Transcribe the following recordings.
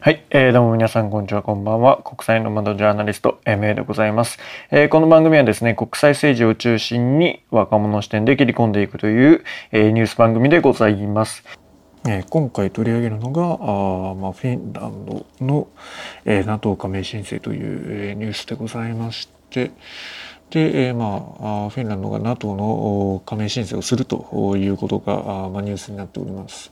はい、えー、どうも皆さんこんにちはこんばんは。国際の窓ジャーナリスト MA でございます、えー、この番組はですね国際政治を中心に若者視点で切り込んでいくという、えー、ニュース番組でございます。えー、今回取り上げるのがあ、まあ、フィンランドの、えー、NATO 加盟申請という、えー、ニュースでございまして。で、えー、まあフィンランドが NATO の加盟申請をするということがあ、まあ、ニュースになっております。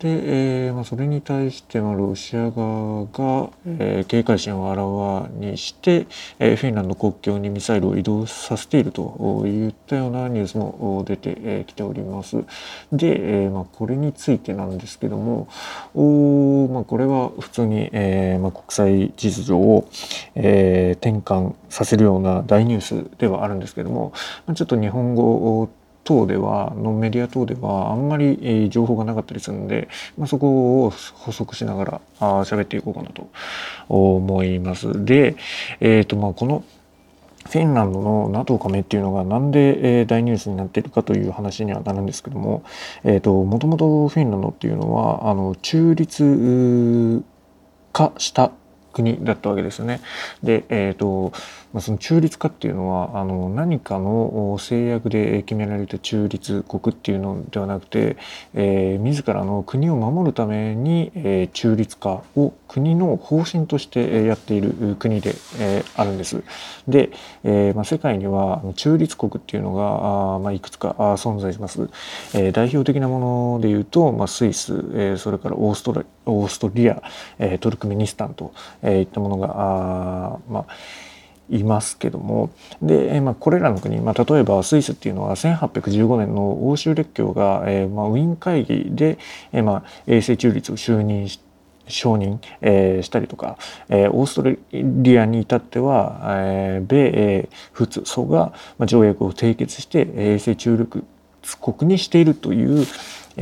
で、えーまあ、それに対して、まあ、ロシア側が、えー、警戒心をあらわにして、えー、フィンランド国境にミサイルを移動させているといったようなニュースも出てき、ております。で、えーまあ、これについてなんですけどもお、まあ、これは普通に、えーまあ、国際秩序を、えー、転換させるような大ニュースではあるんですけどもまあちょっと日本語等ではのメディア等ではあんまり、情報がなかったりするので、まあ、そこを補足しながらあ喋っていこうかなと思います。で、えーとまあ、このフィンランドの NATO 加盟っていうのがなんで、え、大ニュースになってるかという話にはなるんですけども、えーと、もともとフィンランドっていうのはあの中立化した国だったわけですよね。で、えーとまあ、その中立化っていうのはあの何かの制約で決められた中立国っていうのではなくて、えー、自らの国を守るために、えー、中立化を国の方針としてやっている国で、えー、あるんです。で、えーまあ、世界には中立国っていうのがあ、まあ、いくつか存在します。えー、代表的なものでいうと、まあ、スイス、えー、それからオーストラオーストリア、えー、トルクメニスタンと、えー、いったものがあ、まあいますけども。で、まあ、これらの国、まあ、例えばスイスっていうのは1815年の欧州列強が、えーまあ、ウィーン会議で、えーまあ、永世中立を就任して承認、えー、したりとか、えー、オーストラリアに至っては、えー、米英仏祖が、まあ、条約を締結して永世中立国にしているという、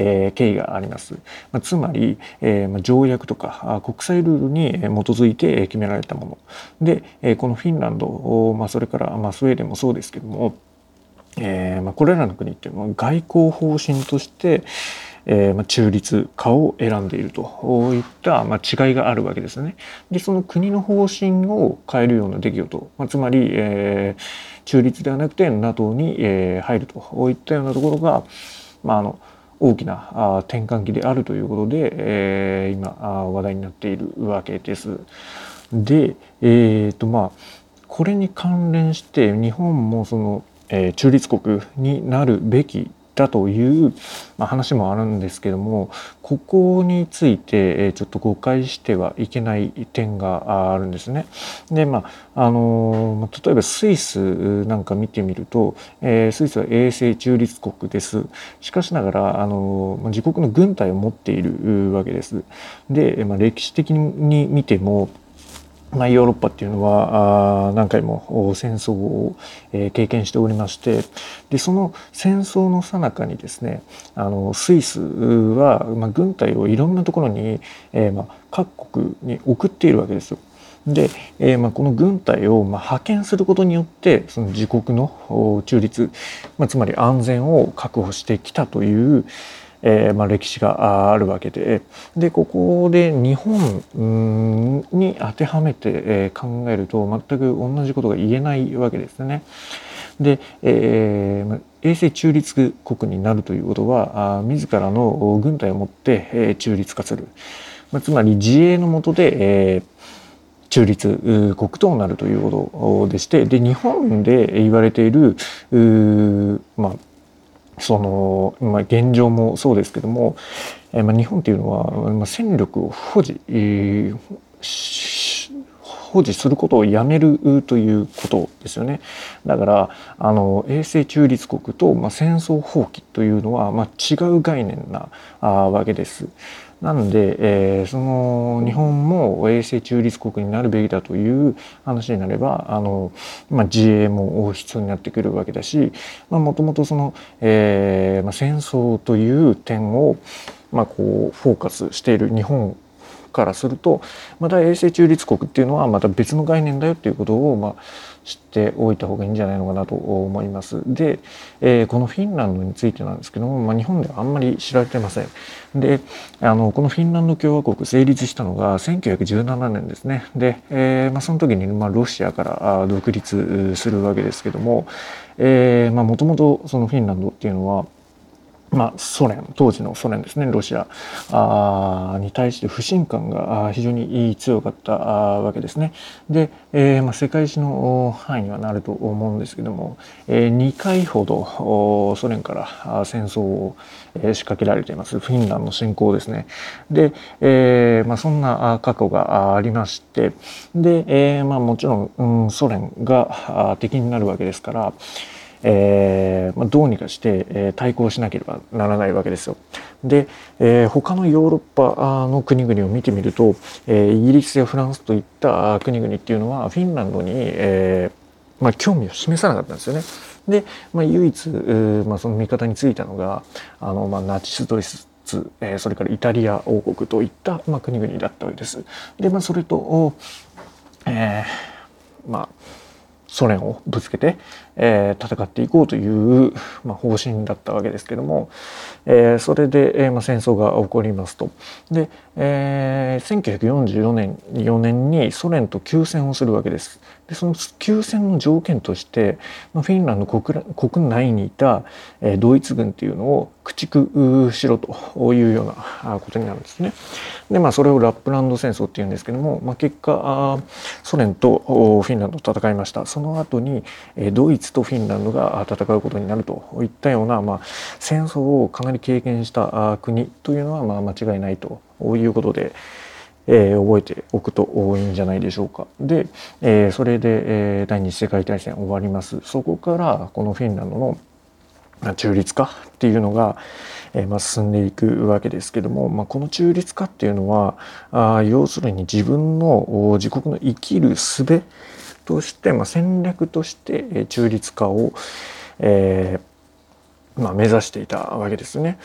えー、経緯があります。まあ、つまり、えーまあ、条約とか国際ルールに基づいて決められたもので、えー、このフィンランド、まあ、それから、まあ、スウェーデンもそうですけども、えーまあ、これらの国っていうのは外交方針として、えーまあ、中立化を選んでいるといった、まあ、違いがあるわけですね。でその国の方針を変えるような出来事、まあ、つまり、えー、中立ではなくて NATO に、えー、入るといったようなところが、まあ、あの大きな転換期であるということで、えー、今話題になっているわけです。で、えーとまあ、これに関連して日本もその、えー、中立国になるべきだという、ま、話もあるんですけどもここについてちょっと誤解してはいけない点があるんですね。でまああの例えばスイスなんか見てみると、え、スイスは衛星中立国です。しかしながらあの自国の軍隊を持っているわけです。で、まあ、歴史的に見てもまあ、ヨーロッパっていうのはあ何回も戦争を、えー、経験しておりましてでその戦争の最中にですねあのスイスは、まあ、軍隊をいろんなところに、えーまあ、各国に送っているわけですよ。で、えーまあ、この軍隊を、まあ、派遣することによってその自国の中立、まあ、つまり安全を確保してきたという、えーまあ、歴史があるわけででここで日本に当てはめて、えー、考えると全く同じことが言えないわけですね。で、えー、衛星中立国になるということはあ自らの軍隊を持って、えー、中立化する、まあ、つまり自衛のもとで、えー中立国となるということでしてで日本で言われているまあ、その、まあ、現状もそうですけども、えー、まあ、日本っていうのは、まあ、戦力を保持、えー、保持することをやめるということですよね。だからあの衛星中立国と、まあ、戦争放棄というのは、まあ、違う概念なあわけです。なので、えー、その日本も衛星中立国になるべきだという話になればあの、まあ、自衛も必要になってくるわけだしもともとその、えーまあ、戦争という点を、まあ、こうフォーカスしている日本からするとまた永世中立国っていうのはまた別の概念だよっていうことを、まあ、知っておいた方がいいんじゃないのかなと思います。で、えー、このフィンランドについてなんですけども、まあ、日本ではあんまり知られてません。であのこのフィンランド共和国成立したのが1917年ですね。で、えーまあ、その時に、まあ、ロシアから独立するわけですけどももともとそのフィンランドっていうのはまあ、ソ連当時のソ連ですねロシアあに対して不信感が非常に強かったわけですね。で、えーまあ、世界史の範囲にはなると思うんですけども、えー、2回ほどソ連から戦争を仕掛けられていますフィンランド侵攻ですね。で、えーまあ、そんな過去がありましてで、えまあ、もちろん、うん、ソ連が敵になるわけですから、えーまあ、どうにかして、えー、対抗しなければならないわけですよ。で、えー、他のヨーロッパの国々を見てみると、えー、イギリスやフランスといった国々っていうのはフィンランドに、えーまあ、興味を示さなかったんですよね。で、まあ、唯一、まあ、その味方についたのがあの、まあ、ナチスドイツえー、それからイタリア王国といった、まあ、国々だったわけです。で、まあ、それと、えー、まあソ連をぶつけて、えー、戦っていこうという、まあ、方針だったわけですけども、えー、それで、えーまあ、戦争が起こりますと。で、えー、1944年4年にソ連と休戦をするわけです。でその休戦の条件として、まあ、フィンランド国国内にいた、えー、ドイツ軍っていうのを駆逐しろというようなことになるんですね。でまあそれをラップランド戦争っていうんですけども、まあ、結果ソ連とフィンランド戦いました。その後にドイツとフィンランドが戦うことになるといったような、まあ、戦争をかなり経験した国というのはまあ間違いないということで。えー、覚えておくといいんじゃないでしょうか。で、えー、それで、えー、第二次世界大戦終わります。そこからこのフィンランドの中立化っていうのが、えーまあ、進んでいくわけですけども、まあ、この中立化っていうのはあ要するに自分の自国の生きる術として、まあ、戦略として中立化を、えーまあ、目指していたわけですね。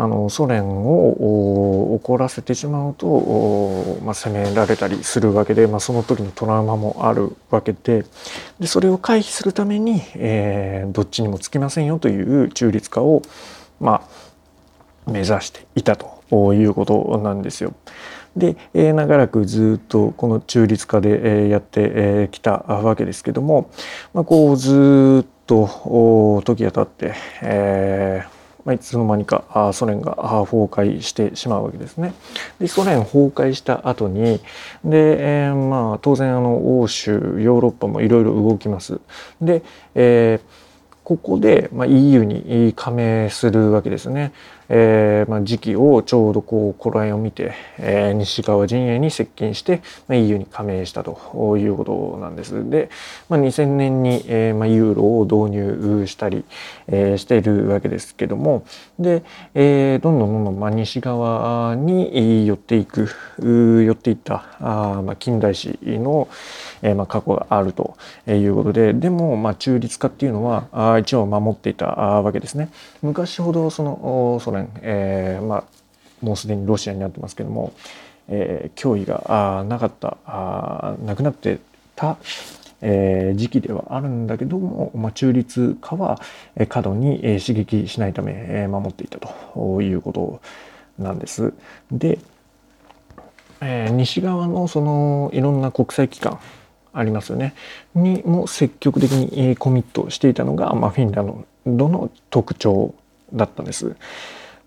あのソ連を怒らせてしまうと、まあ、攻められたりするわけで、まあ、その時のトラウマもあるわけででそれを回避するために、えー、どっちにもつきませんよという中立化を、まあ、目指していたということなんですよ。で、えー、長らくずっとこの中立化で、えー、やってき、たわけですけども、まあ、こうずっと時が経って、えーまあ、いつの間にかソ連が崩壊してしまうわけですね。でソ連崩壊した後にで、えー、まあ当然あの欧州ヨーロッパもいろいろ動きます。で、えーここで、まあ、EU に加盟するわけですね。えーまあ、時期をちょうどこう頃合いを見て、えー、西側陣営に接近して、まあ、EU に加盟したということなんです。で、まあ、2000年に、えーまあ、ユーロを導入したり、えー、しているわけですけどもで、えー、どんどんどんどん、まあ、西側に寄っていく寄っていったあ、まあ、近代史の、えーまあ、過去があるということででも、まあ、中立化っていうのはあ一応守っていたわけですね。昔ほどそのソ連、えーまあ、もうすでにロシアになってますけども、えー、脅威があなかったあなくなってた、えー、時期ではあるんだけども、まあ、中立化は過度に刺激しないため守っていたということなんです。で、えー、西側のそのいろんな国際機関ありますよねにも積極的にコミットしていたのが、まあ、フィンランドの特徴だったんです。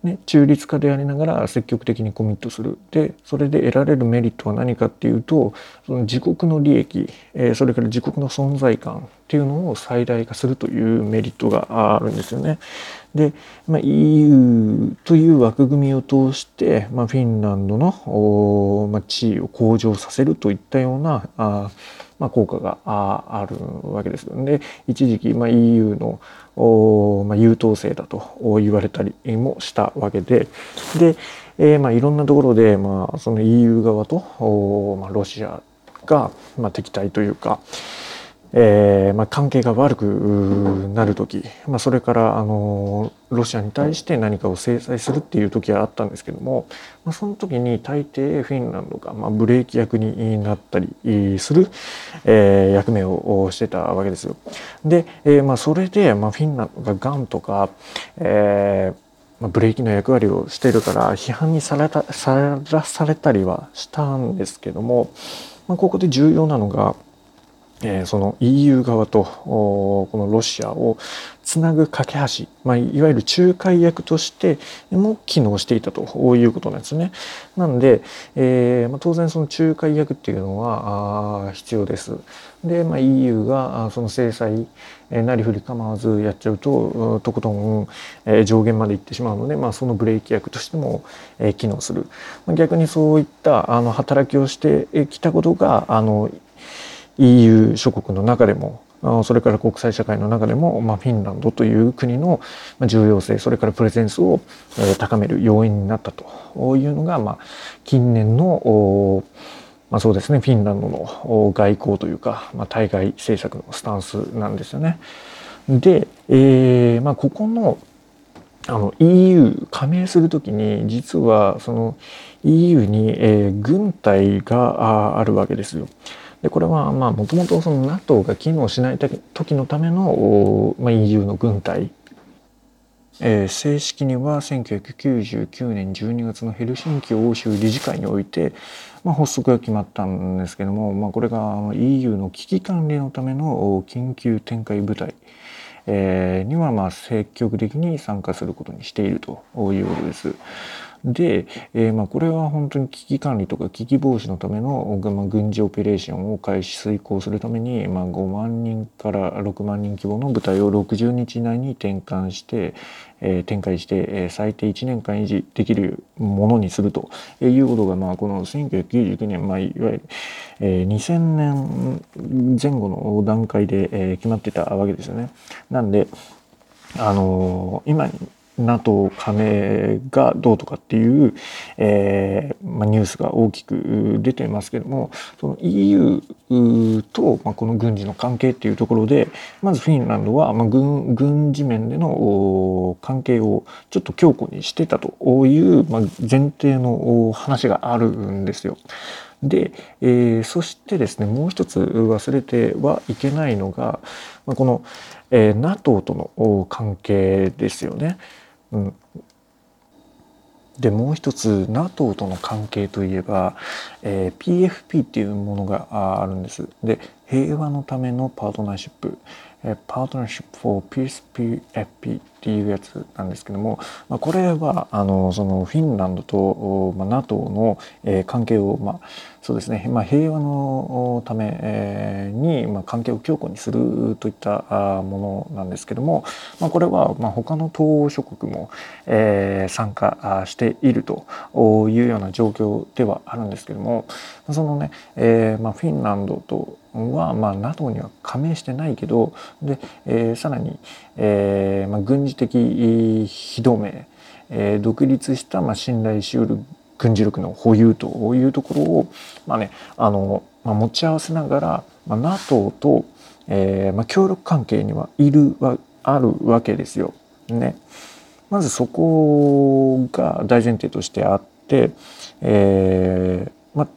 ね、中立化でありながら積極的にコミットするでそれで得られるメリットは何かっていうとその自国の利益、えー、それから自国の存在感っていうのを最大化するというメリットがあるんですよね。で、まあ、EU という枠組みを通して、まあ、フィンランドの、まあ、地位を向上させるといったようなあまあ、効果があるわけです。で一時期、まあ、EU のお、まあ、優等生だと言われたりもしたわけでで、えーまあ、いろんなところで、まあ、その EU 側とお、まあ、ロシアが、まあ、敵対というか、えーまあ、関係が悪くなる時、まあ、それからあのロシアに対して何かを制裁するっていう時はあったんですけども、まあ、その時に大抵フィンランドがまブレーキ役になったりする、え、役目をしてたわけですよ。で、え、まあそれで、ま、フィンランドがガンとか、えーまブレーキの役割をしているから批判にされたさらされたりはしたんですけども、まあ、ここで重要なのがえー、その EU 側とこのロシアをつなぐ架け橋、まあ、いわゆる仲介役としても機能していたということなんですね。なんで、えーまあ、当然その仲介役っていうのはあ必要です。で、まあ、EU がその制裁、なりふり構わずやっちゃうととことん、え、上限まで行ってしまうので、まあ、そのブレーキ役としても、え、機能する。逆にそういったあの働きをしてきたことがあの EU 諸国の中でもそれから国際社会の中でも、まあ、フィンランドという国の重要性それからプレゼンスを高める要因になったというのが、まあ、近年のまあ、そうですねフィンランドの外交というか、まあ、対外政策のスタンスなんですよね。で、えーまあ、ここのあの EU 加盟するときに実はその EU に、えー、軍隊があるわけですよ。でこれはもともと NATO が機能しない時のための、まあ、EU の軍隊、えー、正式には1999年12月のヘルシンキ欧州理事会において、まあ、発足が決まったんですけども、まあ、これが EU の危機管理のための緊急展開部隊えー、にはまあ積極的に参加することにしているということです。で、えー、まあこれは本当に危機管理とか危機防止のための、まあ、軍事オペレーションを開始遂行するために、まあ、5万人から6万人規模の部隊を60日以内に転換して、えー、展開して、えー、最低1年間維持できるものにするということが、まあ、この1999年、まあ、いわゆる、えー、2000年前後の段階で、えー、決まってたわけですよね。なんであのー、今 NATO 加盟がどうとかっていう、えーまあ、ニュースが大きく出てますけどもその EU と、まあ、この軍事の関係っていうところでまずフィンランドは、まあ、軍軍事面での関係をちょっと強固にしてたという、まあ、前提の話があるんですよ。で、えー、そしてですねもう一つ忘れてはいけないのがこの、えー、NATO との関係ですよね。うん、でもう一つ NATO との関係といえば、えー、PFP っていうものがあるんです。で平和のためのパートナーシップ、え、パートナーシップ for Peace PFP っていうやつなんですけども、まあ、これはあのそのフィンランドと、まあ、NATO の、えー、関係を、まあ、そうですね、まあ、平和のために、まあ、関係を強固にするといったものなんですけども、まあ、これは、まあ、他の東欧諸国も、えー、参加しているというような状況ではあるんですけどもそのね、えーまあ、フィンランドとは、まあ、NATO には加盟してないけどで、えー、さらに、えーまあ、軍事的非同盟、えー、独立した、まあ、信頼しうる軍事力の保有というところを、まあねあのまあ、持ち合わせながら、まあ、NATO と、えーまあ、協力関係にはいるはあるわけですよ。ね、まずそこが大前提としてあって、えーまあ、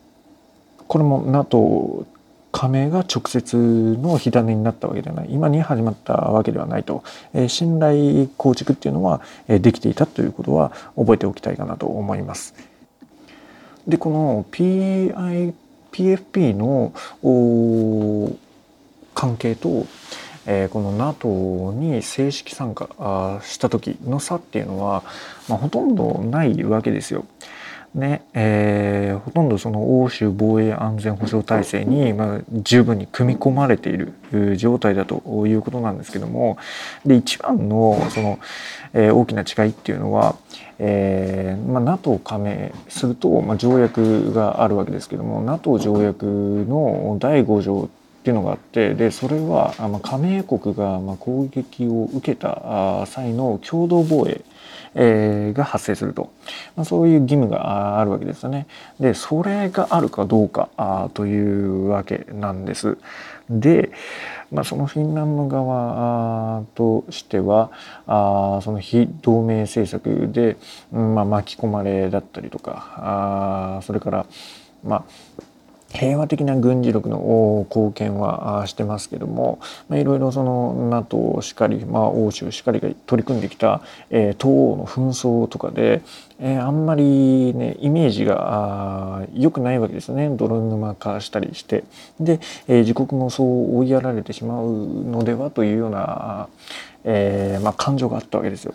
これも NATO 加盟が直接の火種になったわけではない今に始まったわけではないと、えー、信頼構築っていうのは、えー、できていたということは覚えておきたいかなと思います。でこの PI PFP の関係と、えー、この NATO に正式参加した時の差っていうのは、まあ、ほとんどないわけですよ。ねえー、ほとんどその欧州防衛安全保障体制に、まあ、十分に組み込まれている状態だということなんですけどもで一番のその、えー、大きな違いっていうのは、えーまあ、NATO 加盟すると、まあ、条約があるわけですけども NATO 条約の第5条っていうのがあってでそれは、まあ、加盟国が、まあ、攻撃を受けた際の共同防衛えー、が発生すると、まあ、そういう義務があるわけですよね。でそれがあるかどうかあというわけなんです。で、まあ、そのフィンランド側としてはあその非同盟政策で、うんまあ、巻き込まれだったりとかあそれからまあ平和的な軍事力の貢献はしてますけども、まあ、いろいろその NATO しかり、まあ、欧州しかりが取り組んできた、えー、東欧の紛争とかで、えー、あんまりねイメージが良くないわけですよね泥沼化したりしてで、えー、自国もそう追いやられてしまうのではというような、えーまあ、感情があったわけですよ。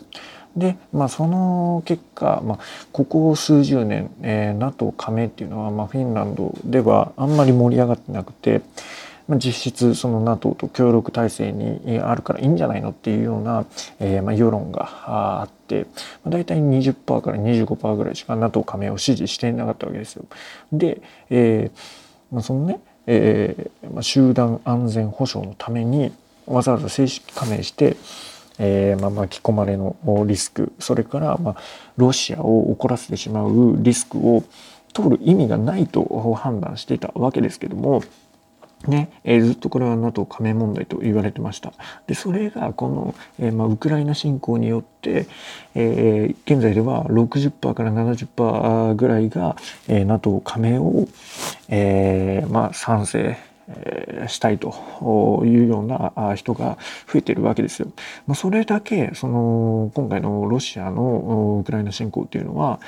で、まあ、その結果、まあ、ここ数十年、えー、NATO 加盟っていうのは、まあ、フィンランドではあんまり盛り上がってなくて、まあ、実質その NATO と協力体制にあるからいいんじゃないのっていうような、えー、まあ世論があって、まあ、大体20%から25%ぐらいしか NATO 加盟を支持していなかったわけですよ。で、えーまあ、そのね、えーまあ、集団安全保障のためにわざわざ正式加盟してえーまあ、巻き込まれのリスクそれから、まあ、ロシアを怒らせてしまうリスクを取る意味がないと判断していたわけですけども、ねえー、ずっとこれは NATO 加盟問題と言われてました。でそれがこの、えーまあ、ウクライナ侵攻によって、えー、現在では60%から70%ぐらいが、えー、NATO 加盟を、えーまあ、賛成したいというような人が増えているわけですよ。まあ、それだけその今回のロシアのウクライナ侵攻っていうのは、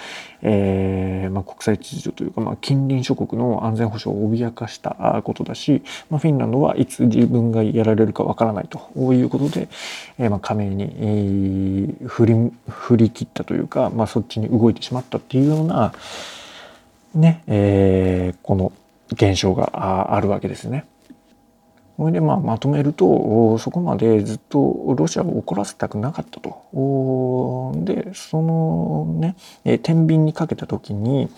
えーまあ、国際秩序というか、まあ、近隣諸国の安全保障を脅かしたことだし、まあ、フィンランドはいつ自分がやられるかわからないということで、えー、まあ加盟に、えー、振り振り切ったというか、まあ、そっちに動いてしまったっていうようなね、えー、この現象があるわけですね。それでまあまとめるとそこまでずっとロシアを怒らせたくなかったと。でそのね天秤にかけた時に、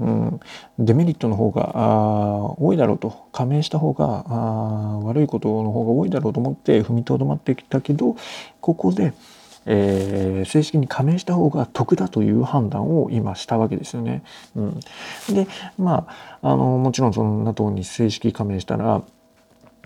うん、デメリットの方が多いだろうと加盟した方が悪いことの方が多いだろうと思って踏みとどまってきたけどここでえー、正式に加盟した方が得だという判断を今したわけですよね。うん、でまああのもちろんその NATO に正式加盟したら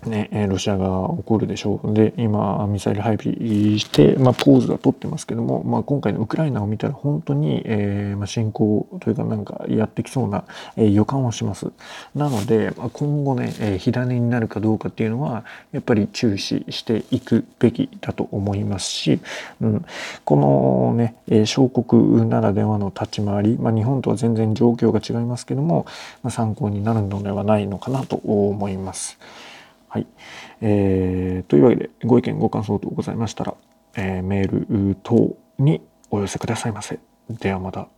ね、ロシアが起こるでしょう。で、今、ミサイル配備して、まあ、ポーズは取ってますけども、まあ、今回のウクライナを見たら本当に、えー、まあ、侵攻というかなんかやってきそうな、えー、予感はします。なので、まあ、今後ね、えー、火種になるかどうかっていうのは、やっぱり注視していくべきだと思いますし、うん、このね、えー、小国ならではの立ち回り、まあ、日本とは全然状況が違いますけども、まあ、参考になるのではないのかなと思います。はい。えー、というわけで、ご意見、ご感想等ございましたら、えー、メール等にお寄せくださいませ。ではまた。